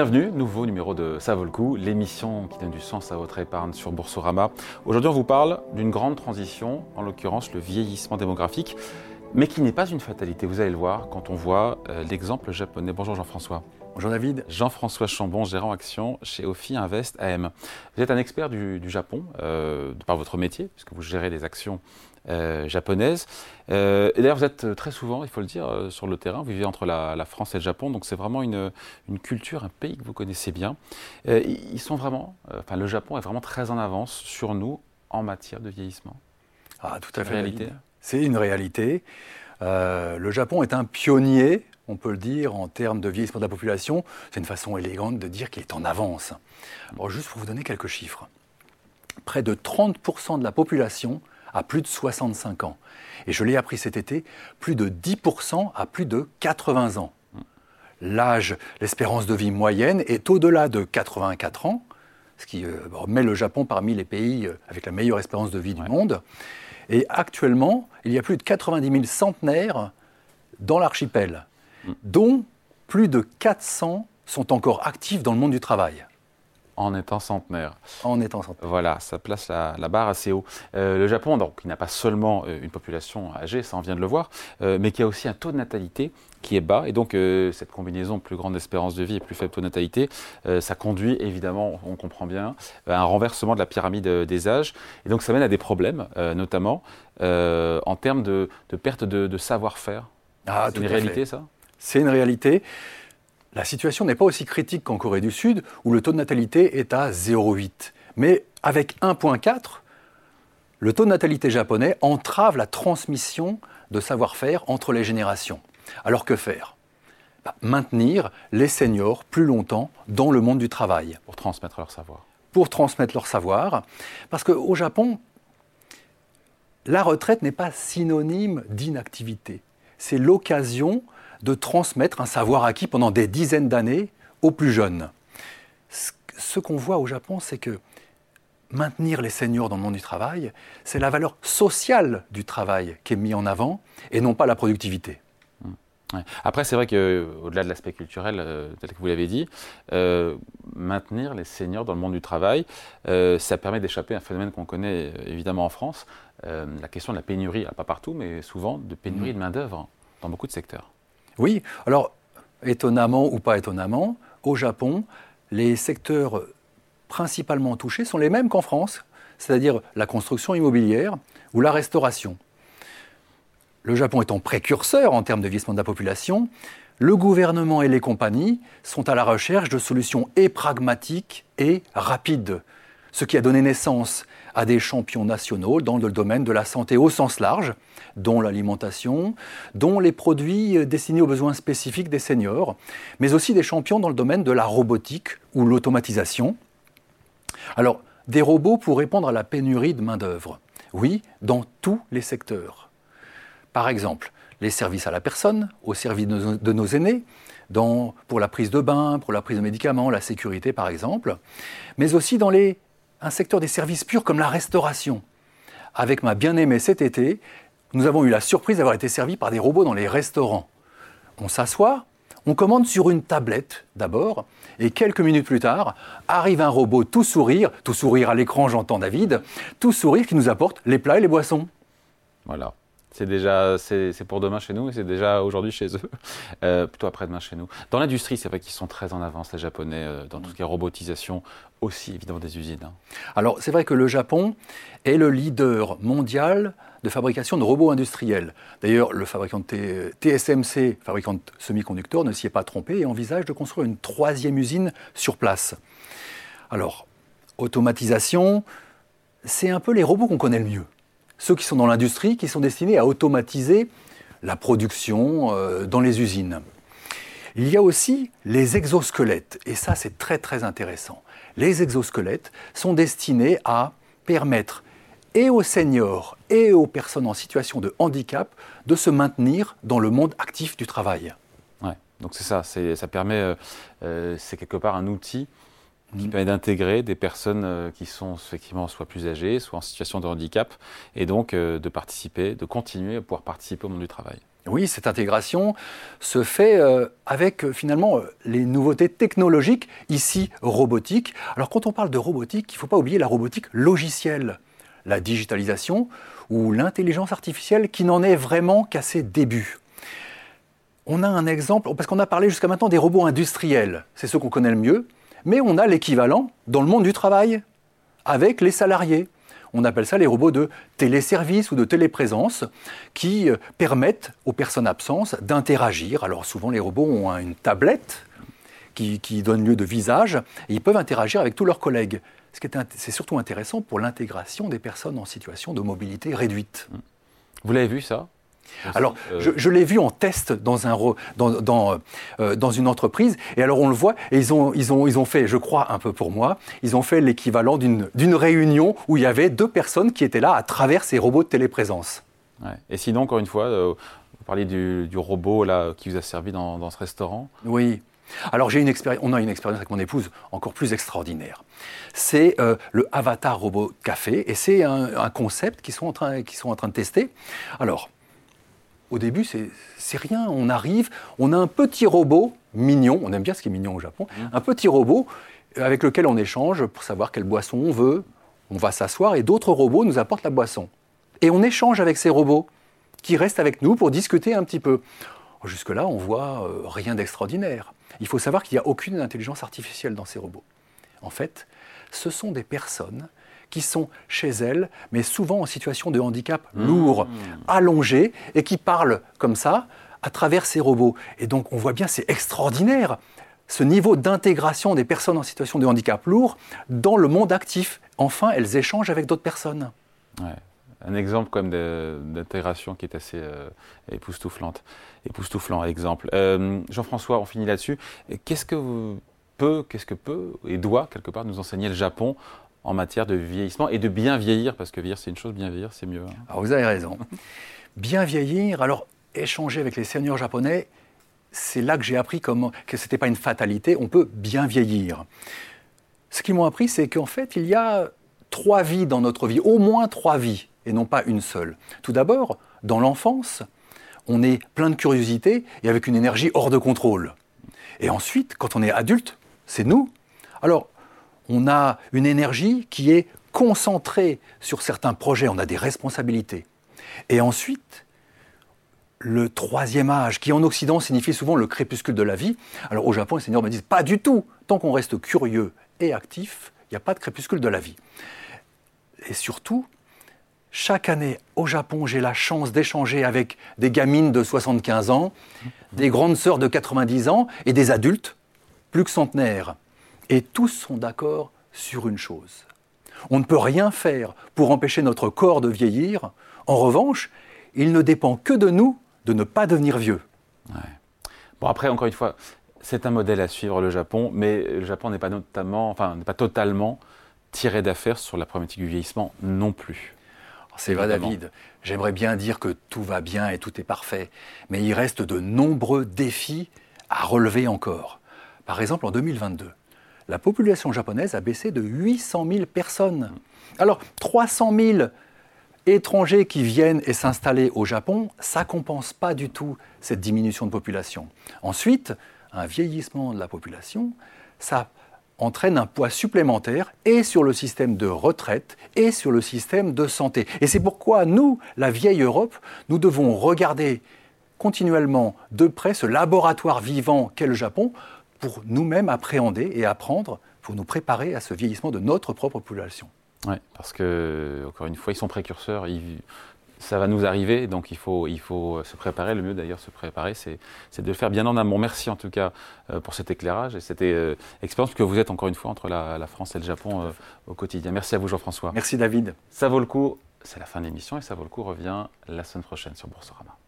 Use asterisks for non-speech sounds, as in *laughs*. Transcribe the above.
Bienvenue, nouveau numéro de Ça vaut le coup, l'émission qui donne du sens à votre épargne sur Boursorama. Aujourd'hui, on vous parle d'une grande transition, en l'occurrence le vieillissement démographique, mais qui n'est pas une fatalité, vous allez le voir quand on voit euh, l'exemple japonais. Bonjour Jean-François. Bonjour David. Jean-François Chambon, gérant action chez Ophi Invest AM. Vous êtes un expert du, Japon, euh, par votre métier, puisque vous gérez des actions euh, japonaises. Euh, et d'ailleurs, vous êtes très souvent, il faut le dire, sur le terrain. Vous vivez entre la, France et le Japon, donc c'est vraiment une, culture, un pays que vous connaissez bien. ils sont vraiment, enfin, le Japon est vraiment très en avance sur nous en matière de vieillissement. Ah, tout à fait. Réalité? C'est une réalité. le Japon est un pionnier on peut le dire, en termes de vieillissement de la population, c'est une façon élégante de dire qu'il est en avance. Alors, juste pour vous donner quelques chiffres. Près de 30% de la population a plus de 65 ans. Et je l'ai appris cet été, plus de 10% a plus de 80 ans. L'âge, l'espérance de vie moyenne est au-delà de 84 ans, ce qui euh, met le Japon parmi les pays euh, avec la meilleure espérance de vie du monde. Et actuellement, il y a plus de 90 000 centenaires dans l'archipel dont plus de 400 sont encore actifs dans le monde du travail. En étant centenaire. En étant centenaire. Voilà, ça place la, barre assez haut. Euh, le Japon, donc, il n'a pas seulement euh, une population âgée, ça on vient de le voir, euh, mais qui a aussi un taux de natalité qui est bas. Et donc, cette combinaison plus grande espérance de vie et plus faible taux de natalité, ça conduit évidemment, on comprend bien, à un renversement de la pyramide des âges. Et donc, ça mène à des problèmes, notamment en termes de, perte de, savoir-faire. Ah, c'est une réalité, ça? C'est une réalité. La situation n'est pas aussi critique qu'en Corée du Sud, où le taux de natalité est à 0,8. Mais avec 1,4, le taux de natalité japonais entrave la transmission de savoir-faire entre les générations. Alors que faire? Bah, Maintenir les seniors plus longtemps dans le monde du travail. Pour transmettre leur savoir. Pour transmettre leur savoir. Parce qu'au Japon, la retraite n'est pas synonyme d'inactivité. C'est l'occasion de transmettre un savoir acquis pendant des dizaines d'années aux plus jeunes. Ce qu'on voit au Japon, c'est que maintenir les seniors dans le monde du travail, c'est la valeur sociale du travail qui est mise en avant et non pas la productivité. Mmh. Après, c'est vrai qu'au-delà de l'aspect culturel, euh, tel que vous l'avez dit, euh, maintenir les seniors dans le monde du travail, euh, ça permet d'échapper à un phénomène qu'on connaît évidemment en France, la question de la pénurie, pas partout, mais souvent de pénurie mmh. de main-d'œuvre dans beaucoup de secteurs. Oui, alors étonnamment ou pas étonnamment, au Japon, les secteurs principalement touchés sont les mêmes qu'en France, c'est-à-dire la construction immobilière ou la restauration. Le Japon étant précurseur en termes de vieillissement de la population, le gouvernement et les compagnies sont à la recherche de solutions et pragmatiques et rapides, ce qui a donné naissance à des champions nationaux dans le domaine de la santé au sens large, dont l'alimentation, dont les produits destinés aux besoins spécifiques des seniors, mais aussi des champions dans le domaine de la robotique ou l'automatisation. Alors, des robots pour répondre à la pénurie de main-d'œuvre. Oui, dans tous les secteurs. Par exemple, les services à la personne, au service de nos, aînés, pour la prise de bain, pour la prise de médicaments, la sécurité par exemple, mais aussi dans les un secteur des services purs comme la restauration. Avec ma bien-aimée cet été, nous avons eu la surprise d'avoir été servis par des robots dans les restaurants. On s'assoit, on commande sur une tablette d'abord, et quelques minutes plus tard, arrive un robot tout sourire, tout sourire à l'écran, j'entends David, tout sourire qui nous apporte les plats et les boissons. Voilà. C'est déjà, c'est pour demain chez nous et c'est déjà aujourd'hui chez eux, *laughs* euh, plutôt après-demain chez nous. Dans l'industrie, c'est vrai qu'ils sont très en avance, les Japonais, euh, dans tout ce qui est robotisation, aussi évidemment des usines. Hein. Alors c'est vrai que le Japon est le leader mondial de fabrication de robots industriels. D'ailleurs, le fabricant de TSMC, fabricant de semi-conducteurs, ne s'y est pas trompé et envisage de construire une troisième usine sur place. Alors, automatisation, c'est un peu les robots qu'on connaît le mieux ceux qui sont dans l'industrie, qui sont destinés à automatiser la production euh, dans les usines. Il y a aussi les exosquelettes, et ça c'est très très intéressant. Les exosquelettes sont destinés à permettre et aux seniors et aux personnes en situation de handicap de se maintenir dans le monde actif du travail. Ouais, donc c'est ça, ça permet, euh, euh, c'est quelque part un outil qui permet d'intégrer des personnes euh, qui sont effectivement soit plus âgées, soit en situation de handicap, et donc euh, de participer, de continuer à pouvoir participer au monde du travail. Oui, cette intégration se fait euh, avec finalement les nouveautés technologiques, ici robotiques. Alors quand on parle de robotique, il ne faut pas oublier la robotique logicielle, la digitalisation ou l'intelligence artificielle qui n'en est vraiment qu'à ses débuts. On a un exemple, parce qu'on a parlé jusqu'à maintenant des robots industriels, c'est ceux qu'on connaît le mieux, mais on a l'équivalent dans le monde du travail, avec les salariés. On appelle ça les robots de téléservice ou de téléprésence qui euh, permettent aux personnes absentes d'interagir. Alors souvent les robots ont une tablette qui, donne lieu de visage et ils peuvent interagir avec tous leurs collègues. Ce qui est, c'est surtout intéressant pour l'intégration des personnes en situation de mobilité réduite. Vous l'avez vu ça? Alors, euh, je, l'ai vu en test dans, un, dans, euh, dans, une entreprise, et alors on le voit, et ils ont, ils ont, ils ont fait, je crois un peu pour moi, ils ont fait l'équivalent d'une réunion où il y avait deux personnes qui étaient là à travers ces robots de téléprésence. Et sinon, encore une fois, euh, vous parliez du, robot là, qui vous a servi dans, ce restaurant. Oui. Alors j'ai une on a une expérience avec mon épouse encore plus extraordinaire. C'est le Avatar Robot Café et c'est un, un, concept qu'ils sont, en train, sont en train de tester. Alors, au début, c'est rien. On arrive, on a un petit robot mignon, on aime bien ce qui est mignon au Japon, mmh. un petit robot avec lequel on échange pour savoir quelle boisson on veut. On va s'asseoir et d'autres robots nous apportent la boisson. Et on échange avec ces robots qui restent avec nous pour discuter un petit peu. Jusque-là, on voit euh, rien d'extraordinaire. Il faut savoir qu'il n'y a aucune intelligence artificielle dans ces robots. En fait, ce sont des personnes qui sont chez elles, mais souvent en situation de handicap mmh. lourd, allongé, et qui parlent comme ça à travers ces robots. Et donc on voit bien, c'est extraordinaire, ce niveau d'intégration des personnes en situation de handicap lourd dans le monde actif. Enfin, elles échangent avec d'autres personnes. Un exemple comme d'intégration qui est assez euh, époustouflante. Époustouflant exemple. Euh, Jean-François, on finit là-dessus. Qu'est-ce que peut, qu'est-ce que peut et doit quelque part nous enseigner le Japon en matière de vieillissement et de bien vieillir, parce que vieillir c'est une chose, bien vieillir c'est mieux. Hein. Alors vous avez raison. bien vieillir, alors échanger avec les seniors japonais, c'est là que j'ai appris que ce n'était pas une fatalité, on peut bien vieillir. Ce qu'ils m'ont appris, c'est qu'en fait, il y a trois vies dans notre vie, au moins trois vies, et non pas une seule. Tout d'abord, dans l'enfance, on est plein de curiosité et avec une énergie hors de contrôle. Et ensuite, quand on est adulte, c'est nous. Alors, on a une énergie qui est concentrée sur certains projets, on a des responsabilités. Et ensuite, le troisième âge, qui en Occident signifie souvent le crépuscule de la vie. Alors au Japon, les seigneurs me disent pas du tout. Tant qu'on reste curieux et actif, il n'y a pas de crépuscule de la vie. Et surtout, chaque année au Japon, j'ai la chance d'échanger avec des gamines de 75 ans, des grandes sœurs de 90 ans et des adultes plus que centenaires. Et tous sont d'accord sur une chose. On ne peut rien faire pour empêcher notre corps de vieillir. En revanche, il ne dépend que de nous de ne pas devenir vieux. Bon, après, encore une fois, c'est un modèle à suivre, le Japon, mais le Japon n'est pas, notamment, enfin, n'est pas totalement tiré d'affaire sur la problématique du vieillissement non plus. C'est vrai, David. J'aimerais bien dire que tout va bien et tout est parfait, mais il reste de nombreux défis à relever encore. Par exemple, en 2022, la population japonaise a baissé de 800 000 personnes. Alors, 300 000 étrangers qui viennent et s'installer au Japon, ça ne compense pas du tout cette diminution de population. Ensuite, un vieillissement de la population, ça entraîne un poids supplémentaire et sur le système de retraite et sur le système de santé. Et c'est pourquoi nous, la vieille Europe, nous devons regarder continuellement de près ce laboratoire vivant qu'est le Japon pour nous-mêmes appréhender et apprendre pour nous préparer à ce vieillissement de notre propre population. Oui, parce que, encore une fois, ils sont précurseurs, ça va nous arriver, donc il faut, il faut se préparer. Le mieux d'ailleurs, se préparer, c'est de le faire bien en amont. Merci en tout cas euh, pour cet éclairage et cette euh, expérience que vous êtes encore une fois entre la, France et le Japon euh, au quotidien. Merci à vous Jean-François. Merci David. Ça vaut le coup, c'est la fin de l'émission et ça vaut le coup revient la semaine prochaine sur Boursorama.